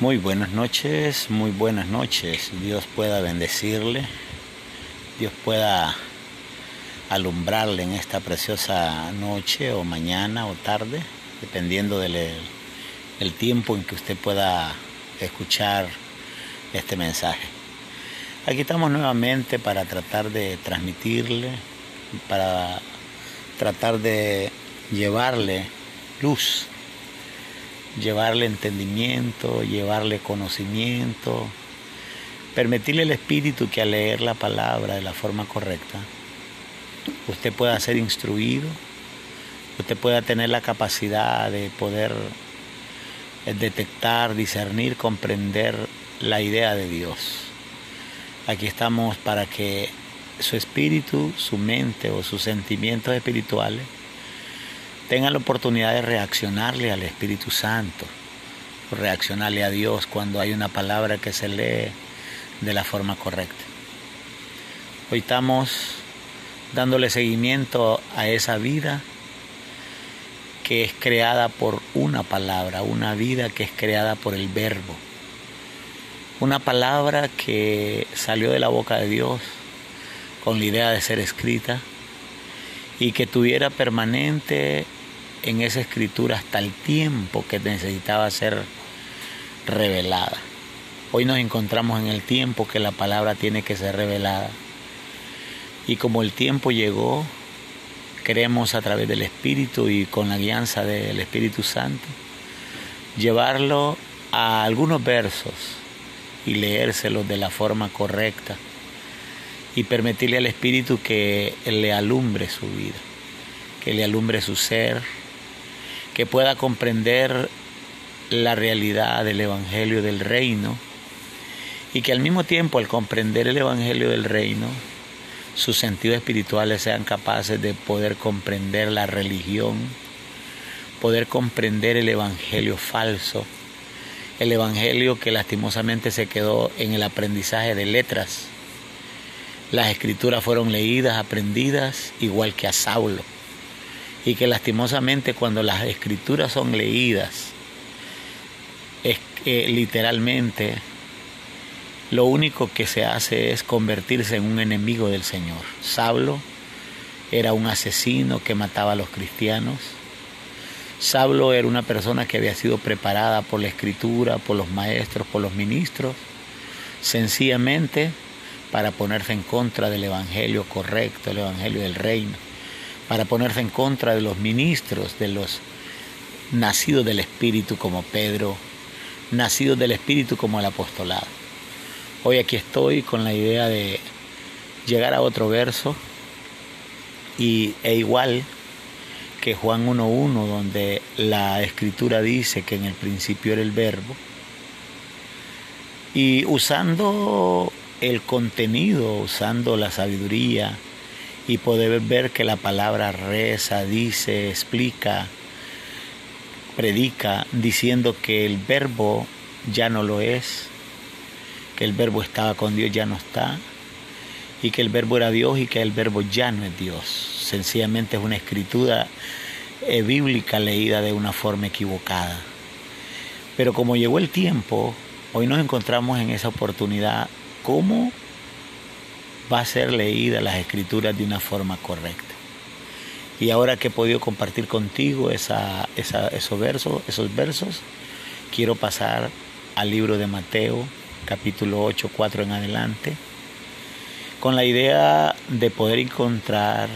Muy buenas noches, muy buenas noches. Dios pueda bendecirle, Dios pueda alumbrarle en esta preciosa noche o mañana o tarde, dependiendo del el tiempo en que usted pueda escuchar este mensaje. Aquí estamos nuevamente para tratar de transmitirle, para tratar de llevarle luz llevarle entendimiento, llevarle conocimiento, permitirle al Espíritu que al leer la palabra de la forma correcta, usted pueda ser instruido, usted pueda tener la capacidad de poder eh, detectar, discernir, comprender la idea de Dios. Aquí estamos para que su espíritu, su mente o sus sentimientos espirituales tengan la oportunidad de reaccionarle al Espíritu Santo, reaccionarle a Dios cuando hay una palabra que se lee de la forma correcta. Hoy estamos dándole seguimiento a esa vida que es creada por una palabra, una vida que es creada por el verbo. Una palabra que salió de la boca de Dios con la idea de ser escrita y que tuviera permanente en esa escritura hasta el tiempo que necesitaba ser revelada. Hoy nos encontramos en el tiempo que la palabra tiene que ser revelada. Y como el tiempo llegó, queremos a través del Espíritu y con la guianza del Espíritu Santo llevarlo a algunos versos y leérselos de la forma correcta y permitirle al Espíritu que le alumbre su vida, que le alumbre su ser, que pueda comprender la realidad del Evangelio del Reino y que al mismo tiempo al comprender el Evangelio del Reino, sus sentidos espirituales sean capaces de poder comprender la religión, poder comprender el Evangelio falso, el Evangelio que lastimosamente se quedó en el aprendizaje de letras. Las escrituras fueron leídas, aprendidas, igual que a Saulo y que lastimosamente cuando las escrituras son leídas, es que literalmente lo único que se hace es convertirse en un enemigo del Señor. Sablo era un asesino que mataba a los cristianos. Sablo era una persona que había sido preparada por la escritura, por los maestros, por los ministros, sencillamente para ponerse en contra del evangelio correcto, el evangelio del reino para ponerse en contra de los ministros, de los nacidos del Espíritu como Pedro, nacidos del Espíritu como el apostolado. Hoy aquí estoy con la idea de llegar a otro verso y, e igual que Juan 1.1, donde la escritura dice que en el principio era el verbo, y usando el contenido, usando la sabiduría, y poder ver que la palabra reza, dice, explica, predica, diciendo que el verbo ya no lo es, que el verbo estaba con Dios, ya no está, y que el verbo era Dios y que el verbo ya no es Dios. Sencillamente es una escritura eh, bíblica leída de una forma equivocada. Pero como llegó el tiempo, hoy nos encontramos en esa oportunidad, ¿cómo va a ser leída las escrituras de una forma correcta. Y ahora que he podido compartir contigo esa, esos, versos, esos versos, quiero pasar al libro de Mateo, capítulo 8, 4 en adelante, con la idea de poder encontrar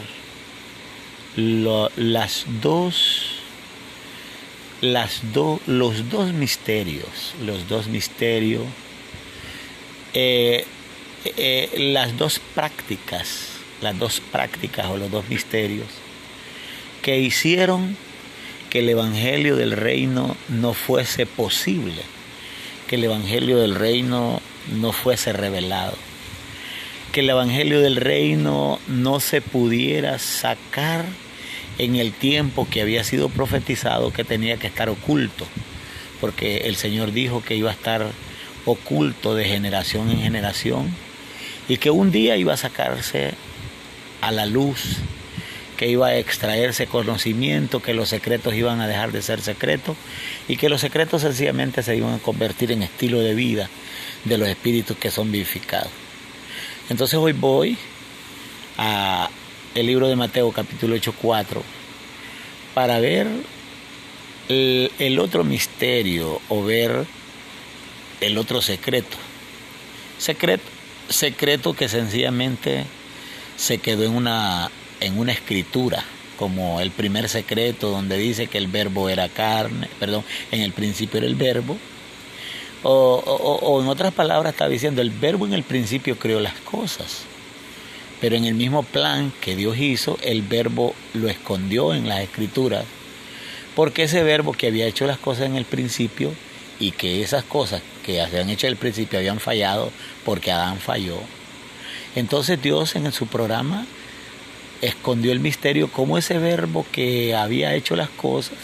las dos, las los dos misterios, los dos misterios eh, eh, las dos prácticas, las dos prácticas o los dos misterios que hicieron que el Evangelio del Reino no fuese posible, que el Evangelio del Reino no fuese revelado, que el Evangelio del Reino no se pudiera sacar en el tiempo que había sido profetizado que tenía que estar oculto, porque el Señor dijo que iba a estar oculto de generación en generación y que un día iba a sacarse a la luz que iba a extraerse conocimiento, que los secretos iban a dejar de ser secretos y que los secretos sencillamente se iban a convertir en estilo de vida de los espíritus que son vivificados. Entonces hoy voy a el libro de Mateo capítulo 8, 4 para ver el, el otro misterio o ver el otro secreto. Secreto, secreto que sencillamente se quedó en una, en una escritura, como el primer secreto donde dice que el verbo era carne, perdón, en el principio era el verbo, o, o, en otras palabras está diciendo, el verbo en el principio creó las cosas, pero en el mismo plan que Dios hizo, el verbo lo escondió en las escrituras, porque ese verbo que había hecho las cosas en el principio y que esas cosas que habían hecho en el principio habían fallado porque Adán falló, entonces Dios en su programa escondió el misterio como ese verbo que había hecho las cosas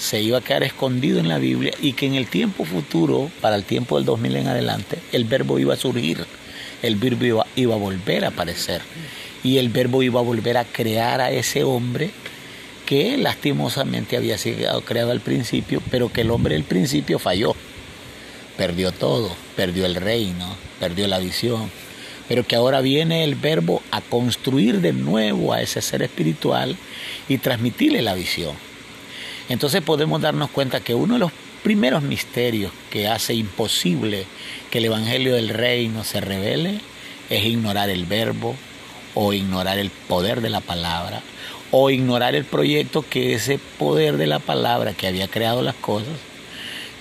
se iba a quedar escondido en la Biblia y que en el tiempo futuro, para el tiempo del 2000 en adelante, el verbo iba a surgir, el verbo iba, iba a volver a aparecer y el verbo iba a volver a crear a ese hombre que lastimosamente había sido creado al principio, pero que el hombre del principio falló, perdió todo, perdió el reino, perdió la visión, pero que ahora viene el verbo a construir de nuevo a ese ser espiritual y transmitirle la visión. Entonces podemos darnos cuenta que uno de los primeros misterios que hace imposible que el Evangelio del Reino se revele es ignorar el verbo o ignorar el poder de la palabra o ignorar el proyecto que ese poder de la palabra que había creado las cosas,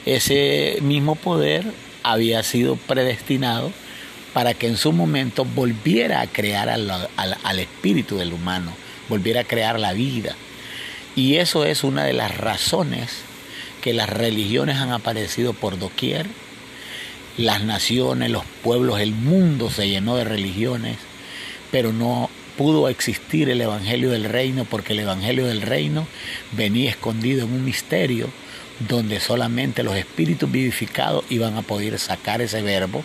ese mismo poder había sido predestinado para que en su momento volviera a crear al, espíritu del humano, volviera a crear la vida. Y eso es una de las razones que las religiones han aparecido por doquier. Las naciones, los pueblos, el mundo se llenó de religiones, pero no pudo existir el Evangelio del Reino porque el Evangelio del Reino venía escondido en un misterio donde solamente los espíritus vivificados iban a poder sacar ese verbo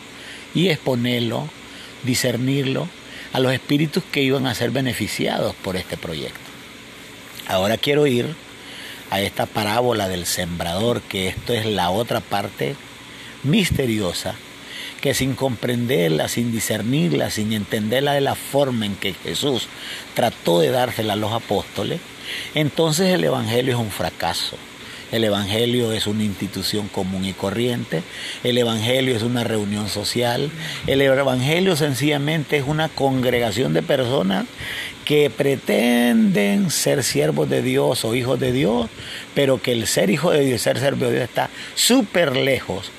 y exponerlo, discernirlo a los espíritus que iban a ser beneficiados por este proyecto. Ahora quiero ir a esta parábola del sembrador, que esto es la otra parte misteriosa, que sin comprenderla, sin discernirla, sin entenderla de la forma en que Jesús trató de dársela a los apóstoles, entonces el Evangelio es un fracaso. El Evangelio es una institución común y corriente. El Evangelio es una reunión social. El Evangelio sencillamente es una congregación de personas que pretenden ser siervos de Dios o hijos de Dios, pero que el ser hijo de Dios, ser siervo de Dios está súper lejos,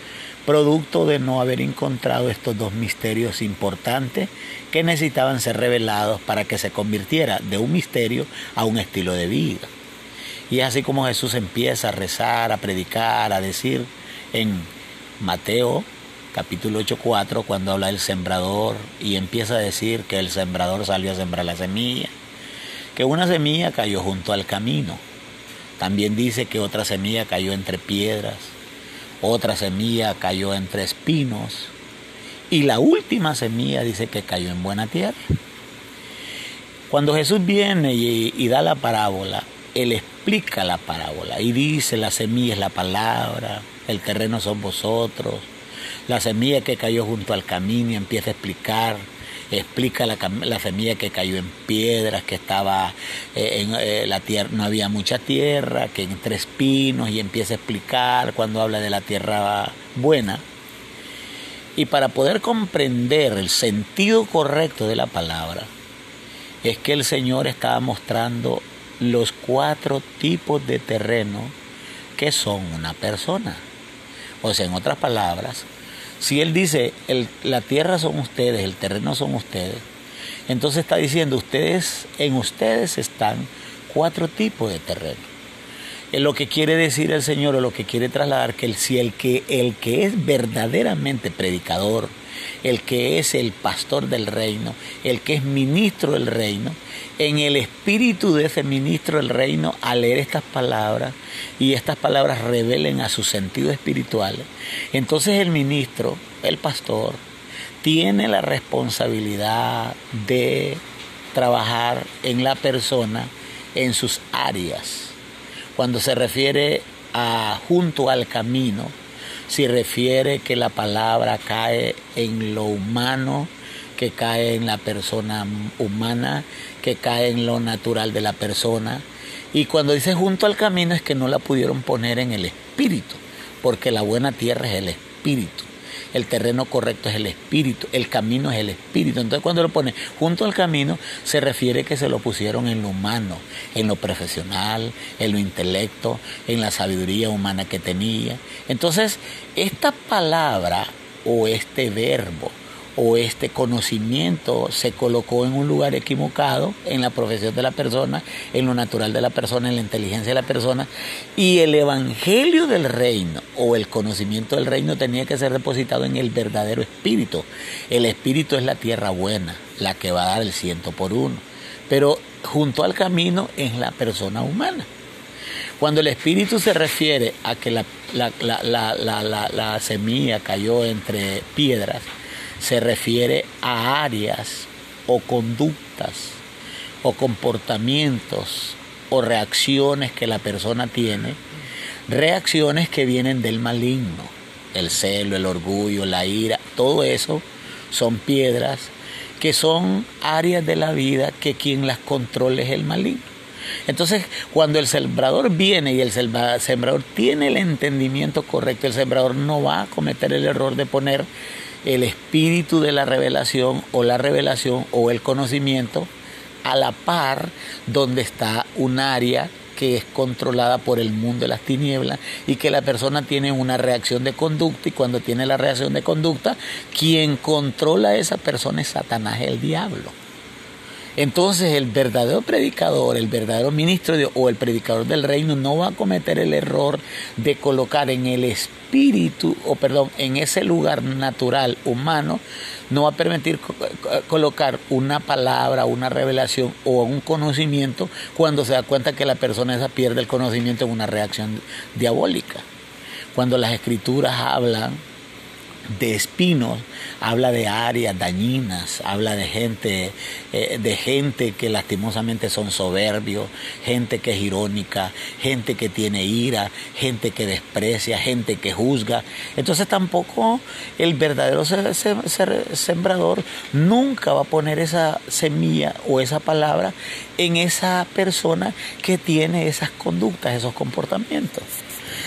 producto de no haber encontrado estos dos misterios importantes que necesitaban ser revelados para que se convirtiera de un misterio a un estilo de vida. Y es así como Jesús empieza a rezar, a predicar, a decir en Mateo capítulo 8, 4, cuando habla del sembrador y empieza a decir que el sembrador salió a sembrar la semilla, que una semilla cayó junto al camino. También dice que otra semilla cayó entre piedras, otra semilla cayó entre espinos y la última semilla dice que cayó en buena tierra. Cuando Jesús viene y, da la parábola, él explica la parábola y dice, la semilla es la palabra, el terreno son vosotros, la semilla que cayó junto al camino y empieza a explicar, explica la, la semilla que cayó en piedras, que estaba eh, en eh, la tierra, no había mucha tierra, que entre espinos y empieza a explicar cuando habla de la tierra buena. Y para poder comprender el sentido correcto de la palabra, es que el Señor estaba mostrando los cuatro tipos de terreno que son una persona. O sea, en otras palabras, si él dice, la tierra son ustedes, el terreno son ustedes, entonces está diciendo, ustedes, en ustedes están cuatro tipos de terreno. Lo que quiere decir el Señor o lo que quiere trasladar que el, si el que, el que es verdaderamente predicador, el que es el pastor del reino, el que es ministro del reino, en el espíritu de ese ministro del reino, al leer estas palabras y estas palabras revelen a su sentido espiritual, entonces el ministro, el pastor, tiene la responsabilidad de trabajar en la persona en sus áreas. Cuando se refiere a junto al camino, se refiere que la palabra cae en lo humano, que cae en la persona humana, que cae en lo natural de la persona. Y cuando dice junto al camino es que no la pudieron poner en el espíritu, porque la buena tierra es el espíritu el terreno correcto es el espíritu, el camino es el espíritu. Entonces cuando lo pone junto al camino, se refiere que se lo pusieron en lo humano, en lo profesional, en lo intelecto, en la sabiduría humana que tenía. Entonces, esta palabra o este verbo o este conocimiento se colocó en un lugar equivocado en la profesión de la persona, en lo natural de la persona, en la inteligencia de la persona, y el evangelio del reino o el conocimiento del reino tenía que ser depositado en el verdadero espíritu. El espíritu es la tierra buena, la que va a dar el ciento por uno, pero junto al camino es la persona humana. Cuando el espíritu se refiere a que la, la semilla cayó entre piedras, se refiere a áreas o conductas o comportamientos o reacciones que la persona tiene, reacciones que vienen del maligno, el celo, el orgullo, la ira, todo eso son piedras que son áreas de la vida que quien las controla es el maligno. Entonces, cuando el sembrador viene y el sembrador tiene el entendimiento correcto, el sembrador no va a cometer el error de poner el espíritu de la revelación o la revelación o el conocimiento a la par donde está un área que es controlada por el mundo de las tinieblas y que la persona tiene una reacción de conducta y cuando tiene la reacción de conducta, quien controla a esa persona es Satanás, el diablo. Entonces el verdadero predicador, el verdadero ministro o el predicador del reino no va a cometer el error de colocar en el espíritu, o perdón, en ese lugar natural humano, no va a permitir colocar una palabra, una revelación o un conocimiento cuando se da cuenta que la persona esa pierde el conocimiento en una reacción diabólica. Cuando las escrituras hablan de espinos, habla de áreas dañinas, habla de gente, eh, de gente que lastimosamente son soberbios, gente que es irónica, gente que tiene ira, gente que desprecia, gente que juzga. Entonces tampoco el verdadero sembrador nunca va a poner esa semilla o esa palabra en esa persona que tiene esas conductas, esos comportamientos.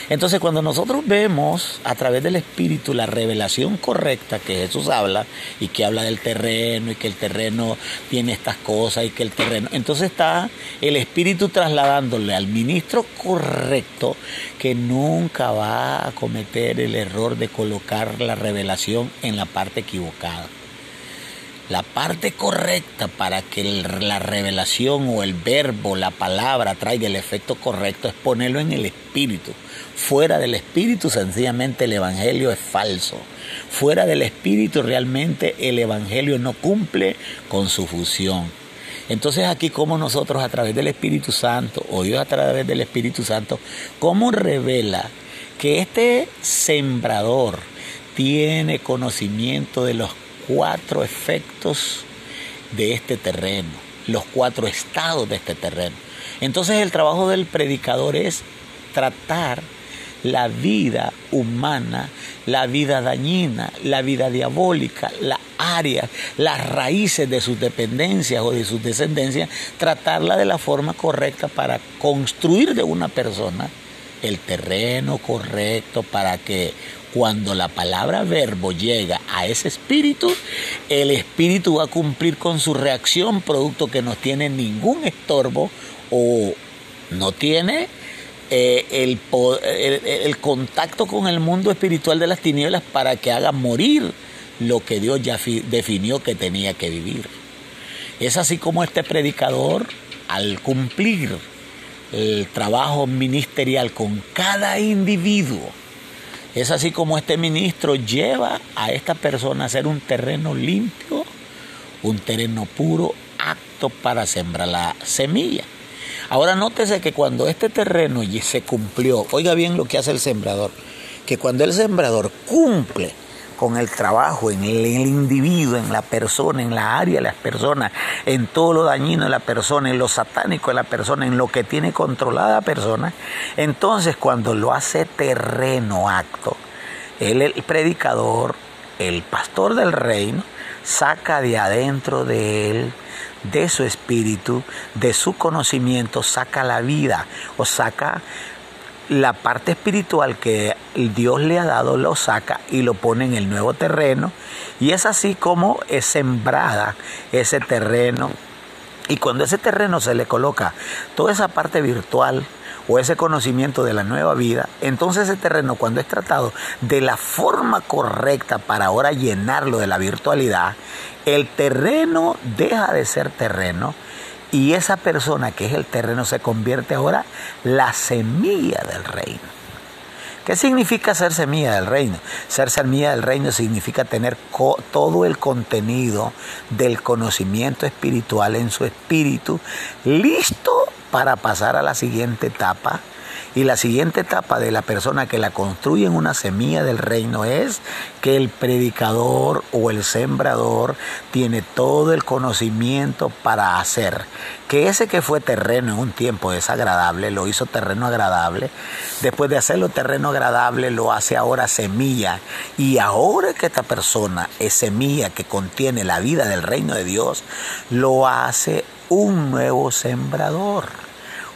Entonces cuando nosotros vemos a través del Espíritu la revelación correcta que Jesús habla y que habla del terreno y que el terreno tiene estas cosas y que el terreno... Entonces está el Espíritu trasladándole al ministro correcto que nunca va a cometer el error de colocar la revelación en la parte equivocada. La parte correcta para que la revelación o el verbo, la palabra traiga el efecto correcto es ponerlo en el espíritu. Fuera del espíritu sencillamente el evangelio es falso. Fuera del espíritu realmente el evangelio no cumple con su fusión. Entonces aquí como nosotros a través del Espíritu Santo, o Dios a través del Espíritu Santo, cómo revela que este sembrador tiene conocimiento de los cuatro efectos de este terreno, los cuatro estados de este terreno. Entonces el trabajo del predicador es tratar la vida humana, la vida dañina, la vida diabólica, la área, las raíces de sus dependencias o de sus descendencias, tratarla de la forma correcta para construir de una persona el terreno correcto para que cuando la palabra verbo llega a ese espíritu, el espíritu va a cumplir con su reacción, producto que no tiene ningún estorbo o no tiene eh, el, el, contacto con el mundo espiritual de las tinieblas para que haga morir lo que Dios ya definió que tenía que vivir. Es así como este predicador, al cumplir el trabajo ministerial con cada individuo, es así como este ministro lleva a esta persona a ser un terreno limpio, un terreno puro, apto para sembrar la semilla. Ahora nótese que cuando este terreno se cumplió, oiga bien lo que hace el sembrador, que cuando el sembrador cumple con el trabajo, en el, individuo, en la persona, en la área de las personas, en todo lo dañino de la persona, en lo satánico de la persona, en lo que tiene controlada la persona, entonces cuando lo hace terreno acto, él, el predicador, el pastor del reino, saca de adentro de él, de su espíritu, de su conocimiento, saca la vida o saca la parte espiritual que Dios le ha dado lo saca y lo pone en el nuevo terreno. Y es así como es sembrada ese terreno. Y cuando ese terreno se le coloca toda esa parte virtual o ese conocimiento de la nueva vida, entonces ese terreno cuando es tratado de la forma correcta para ahora llenarlo de la virtualidad, el terreno deja de ser terreno y esa persona que es el terreno se convierte ahora la semilla del reino. ¿Qué significa ser semilla del reino? Ser semilla del reino significa tener todo el contenido del conocimiento espiritual en su espíritu listo para pasar a la siguiente etapa. Y la siguiente etapa de la persona que la construye en una semilla del reino es que el predicador o el sembrador tiene todo el conocimiento para hacer. Que ese que fue terreno en un tiempo desagradable lo hizo terreno agradable, después de hacerlo terreno agradable lo hace ahora semilla. Y ahora que esta persona es semilla que contiene la vida del reino de Dios, lo hace un nuevo sembrador.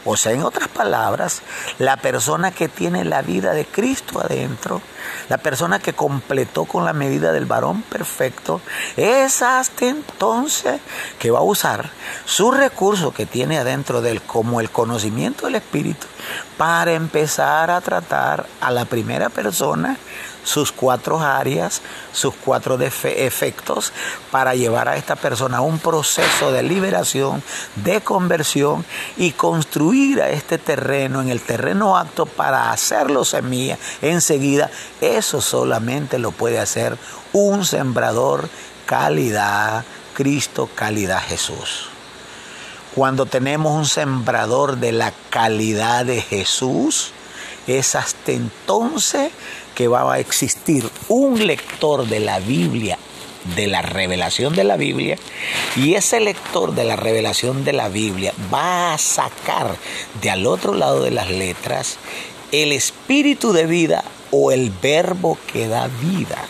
O sea, en otras palabras, la persona que tiene la vida de Cristo adentro, la persona que completó con la medida del varón perfecto, es hasta entonces que va a usar su recurso que tiene adentro de él como el conocimiento del Espíritu para empezar a tratar a la primera persona sus cuatro áreas, sus cuatro efectos, para llevar a esta persona a un proceso de liberación, de conversión y construir a este terreno en el terreno apto para hacerlo semilla enseguida. Eso solamente lo puede hacer un sembrador calidad Cristo, calidad Jesús. Cuando tenemos un sembrador de la calidad de Jesús, es hasta entonces que va a existir un lector de la Biblia, de la revelación de la Biblia, y ese lector de la revelación de la Biblia va a sacar de al otro lado de las letras el espíritu de vida o el verbo que da vida.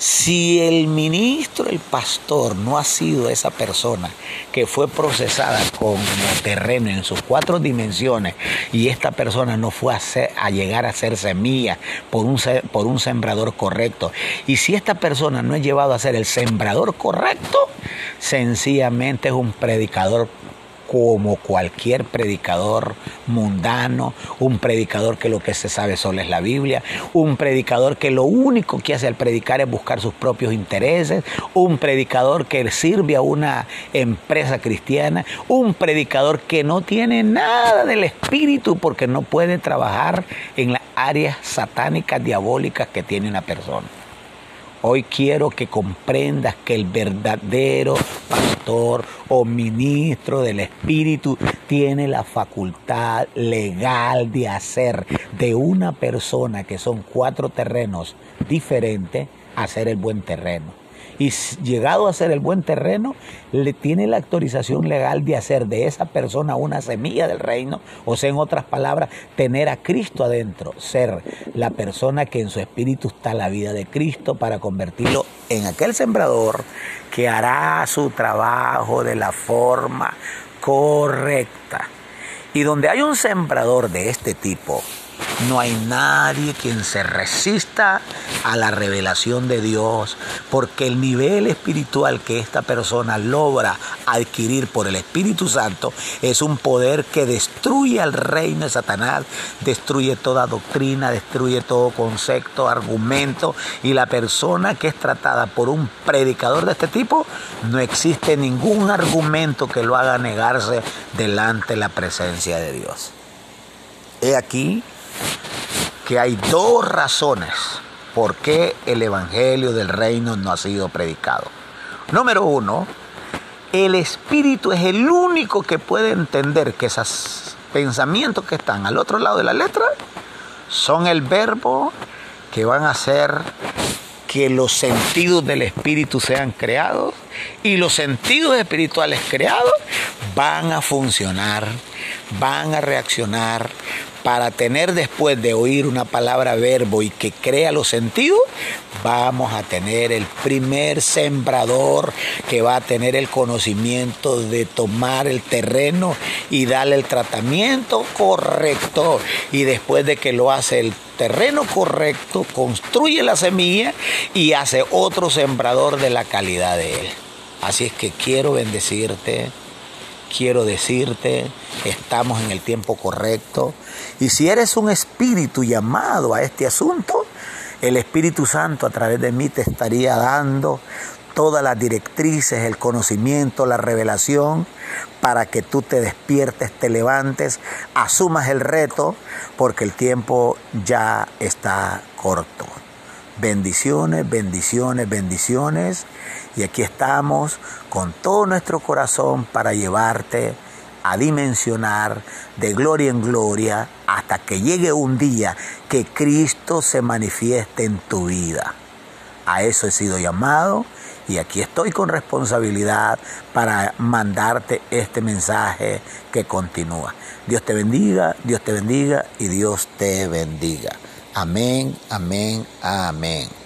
Si el ministro, el pastor, no ha sido esa persona que fue procesada como terreno en sus cuatro dimensiones y esta persona no fue a, llegar a ser semilla por un, por un sembrador correcto, y si esta persona no es llevado a ser el sembrador correcto, sencillamente es un predicador como cualquier predicador mundano, un predicador que lo que se sabe solo es la Biblia, un predicador que lo único que hace al predicar es buscar sus propios intereses, un predicador que sirve a una empresa cristiana, un predicador que no tiene nada del espíritu porque no puede trabajar en las áreas satánicas, diabólicas que tiene una persona. Hoy quiero que comprendas que el verdadero pastor o ministro del Espíritu tiene la facultad legal de hacer de una persona que son cuatro terrenos diferentes, hacer el buen terreno y llegado a ser el buen terreno, le tiene la autorización legal de hacer de esa persona una semilla del reino, o sea, en otras palabras, tener a Cristo adentro, ser la persona que en su espíritu está la vida de Cristo para convertirlo en aquel sembrador que hará su trabajo de la forma correcta. Y donde hay un sembrador de este tipo, no hay nadie quien se resista a la revelación de Dios, porque el nivel espiritual que esta persona logra adquirir por el Espíritu Santo es un poder que destruye al reino de Satanás, destruye toda doctrina, destruye todo concepto, argumento, y la persona que es tratada por un predicador de este tipo, no existe ningún argumento que lo haga negarse delante de la presencia de Dios. He aquí que hay dos razones por qué el Evangelio del Reino no ha sido predicado. Número uno, el Espíritu es el único que puede entender que esos pensamientos que están al otro lado de la letra son el verbo que van a hacer que los sentidos del espíritu sean creados y los sentidos espirituales creados van a funcionar, van a reaccionar para tener después de oír una palabra verbo y que crea los sentidos, vamos a tener el primer sembrador que va a tener el conocimiento de tomar el terreno y darle el tratamiento correcto. Y después de que lo hace el terreno correcto, construye la semilla y hace otro sembrador de la calidad de él. Así es que quiero bendecirte quiero decirte, estamos en el tiempo correcto. Y si eres un espíritu llamado a este asunto, el Espíritu Santo a través de mí te estaría dando todas las directrices, el conocimiento, la revelación, para que tú te despiertes, te levantes, asumas el reto, porque el tiempo ya está corto. Bendiciones, bendiciones, bendiciones. Y aquí estamos con todo nuestro corazón para llevarte a dimensionar de gloria en gloria hasta que llegue un día que Cristo se manifieste en tu vida. A eso he sido llamado y aquí estoy con responsabilidad para mandarte este mensaje que continúa. Dios te bendiga, Dios te bendiga y Dios te bendiga. Amén, amén, amén.